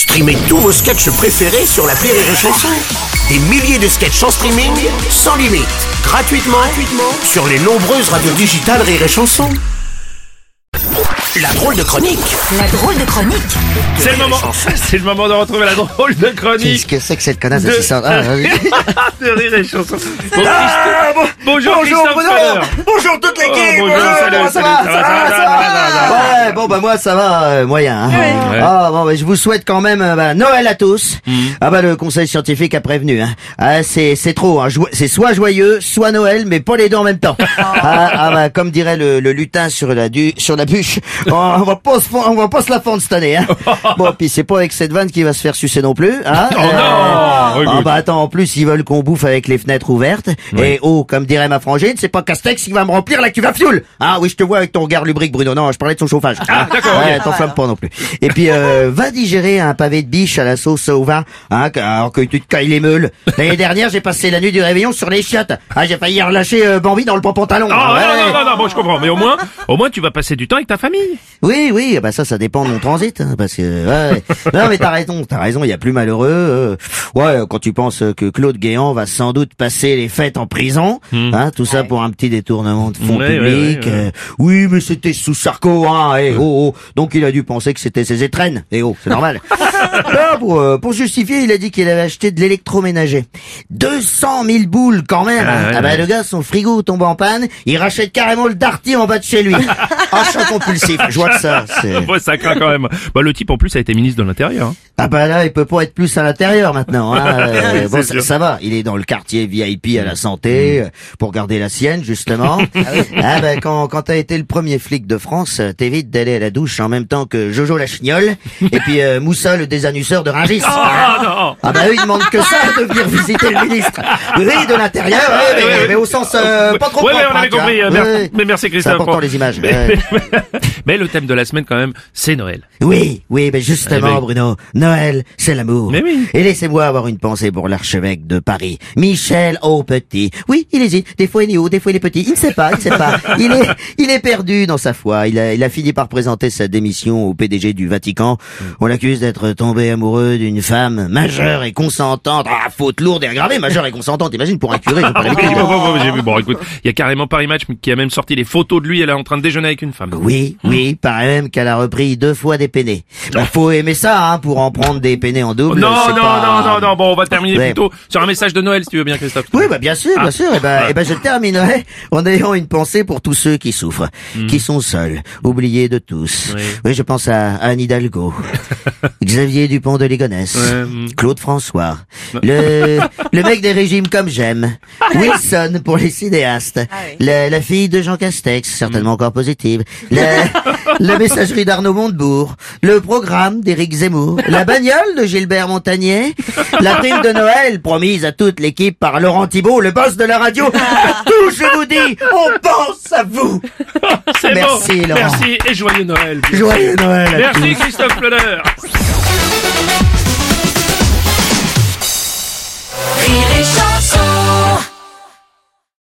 Streamez tous vos sketchs préférés sur la Rire et Chanson. Des milliers de sketchs en streaming, sans limite, gratuitement, gratuitement sur les nombreuses radios digitales Rire et Chanson. La drôle de chronique La drôle de chronique C'est le moment, c'est le moment de retrouver la drôle de Qu'est-ce chronique que c'est que cette connasse de, d'assistante ah, oui. de rire et chanson. Bon, Bon- bonjour, bonjour. Feller. Bonjour toute l'équipe Oh, bonjour, Bonjour, salut, comment salut, ça va, ça va. Ouais, bon bah moi ça va euh, moyen. Hein. Ah bon bah, je vous souhaite quand même euh, bah, Noël à tous. Ah bah le conseil scientifique a prévenu. Hein. Ah c'est c'est trop. Hein. C'est soit joyeux, soit Noël, mais pas les deux en même temps. ah, ah, bah comme dirait le, lutin sur la du sur la bûche, on, va pas on va pas se la fendre cette année. Bon puis c'est pas avec cette vanne qui va se faire sucer non plus. Hein. Oh non ah Écoute. bah attends en plus ils veulent qu'on bouffe avec les fenêtres ouvertes. Et oh comme dirait ma frangine, c'est pas Castex qui va me remplir la cuve à fioul. Ah oui je te vois avec ton regard lubrique Bruno. Non je parlais de son chauffage. Ah, d'accord, Ouais, ok. t'enflamme pas non plus. Et puis, euh, va digérer un pavé de biche à la sauce au vin, hein, alors que tu te cailles les meules. L'année dernière, j'ai passé la nuit du réveillon sur les chiottes. Ah, j'ai failli relâcher euh, Bambi dans le pantalon. Oh, Ah, ouais. non, non, non, non, bon, je comprends. Mais au moins, au moins, tu vas passer du temps avec ta famille. Oui, oui, bah ça, ça dépend de mon transit, hein, parce que ouais. non, mais t'as raison, t'as raison, il y a plus malheureux. euh, ouais, quand tu penses que Claude Guéant va sans doute passer les fêtes en prison, hein, tout ça pour un petit détournement de fonds Ouais, publics. ouais, ouais. euh, oui, mais c'était sous Sarko, hein, eh, oh, oh. donc il a dû penser que c'était ses étrennes. Et oh, c'est normal. Là, pour, euh, pour justifier, il a dit qu'il avait acheté de l'électroménager. 200 000 boules quand même. Ah, hein. ouais, ah bah ouais. le gars, son frigo tombe en panne, il rachète carrément le darty en bas de chez lui. Achat compulsif, je vois que ça. c'est- Ouais, ça craint quand même. Bah, le type, en plus, a été ministre de l'Intérieur. hein. Ah bah là, il peut pas être plus à l'intérieur maintenant. Hein. Euh, Oui, bon, ça, ça va, il est dans le quartier VIP à la santé euh, pour garder la sienne justement. ah bah quand quand t'as été le premier flic de France, euh, t'évites d'aller à la douche en même temps que Jojo la chignole et puis euh, Moussa le désannusseur de Rungis. Ah, non Ah bah eux ils demandent que ça de venir visiter le ministre. Oui, de l'intérieur, ouais, mais, mais au sens euh, pas trop Ouais, propre, on avait hein, compris. Mais merci, C'est Christophe. important Bon. les images. Mais, ouais. mais le thème de la semaine, quand même, c'est Noël. Oui, oui, mais justement, Eh ben. Bruno, Noël, c'est l'amour. Oui. Et laissez-moi avoir une pensée pour l'archevêque de Paris, Michel Aupetit. Oui, il hésite. Des fois il est haut, des fois il est petit. Il ne sait pas, il ne sait pas. Il est, il est perdu dans sa foi. Il a, il a fini par présenter sa démission au PDG du Vatican. On l'accuse d'être tombé amoureux d'une femme majeure et consentante. Ah, faute lourde et aggravée, majeure et consentante. Imagine pour un curé, pas bon, bon, j'ai vu. Bon, écoute, il y a carrément Paris Match qui a même sorti les photos de lui. Elle est en train de déjeuner avec une femme. Oui, oui, paraît même qu'elle a repris deux fois des peinés. Bah, faut aimer ça, hein, pour en prendre des peinés en double. Non, non, pas- non, non, non. Bon, on va terminer Ouais. plutôt sur un message de Noël, si tu veux bien, Christophe. Oui, bah bien sûr, Ah. bien sûr. Et ben, eh ben, je terminerai en ayant une pensée pour tous ceux qui souffrent, qui sont seuls, oubliés de tous. Hmm. Oui. Oui, je pense à Anne Hidalgo, Xavier Dupont de Ligonnès, Ouais, mm. Claude François, le le mec des régimes comme j'aime, Wilson pour les cinéastes, la, la fille de Jean Castex, certainement encore positive, la, la messagerie d'Arnaud Montebourg, le programme d'Éric Zemmour, la bagnole de Gilbert Montagnier, la prime de Noël promise à toute l'équipe par Laurent Thibault, le boss de la radio. Tout, je vous dis, on pense à vous. C'est Merci, bon. Laurent. Merci et joyeux Noël. Joyeux Noël à tous. Merci, Christophe Fleur.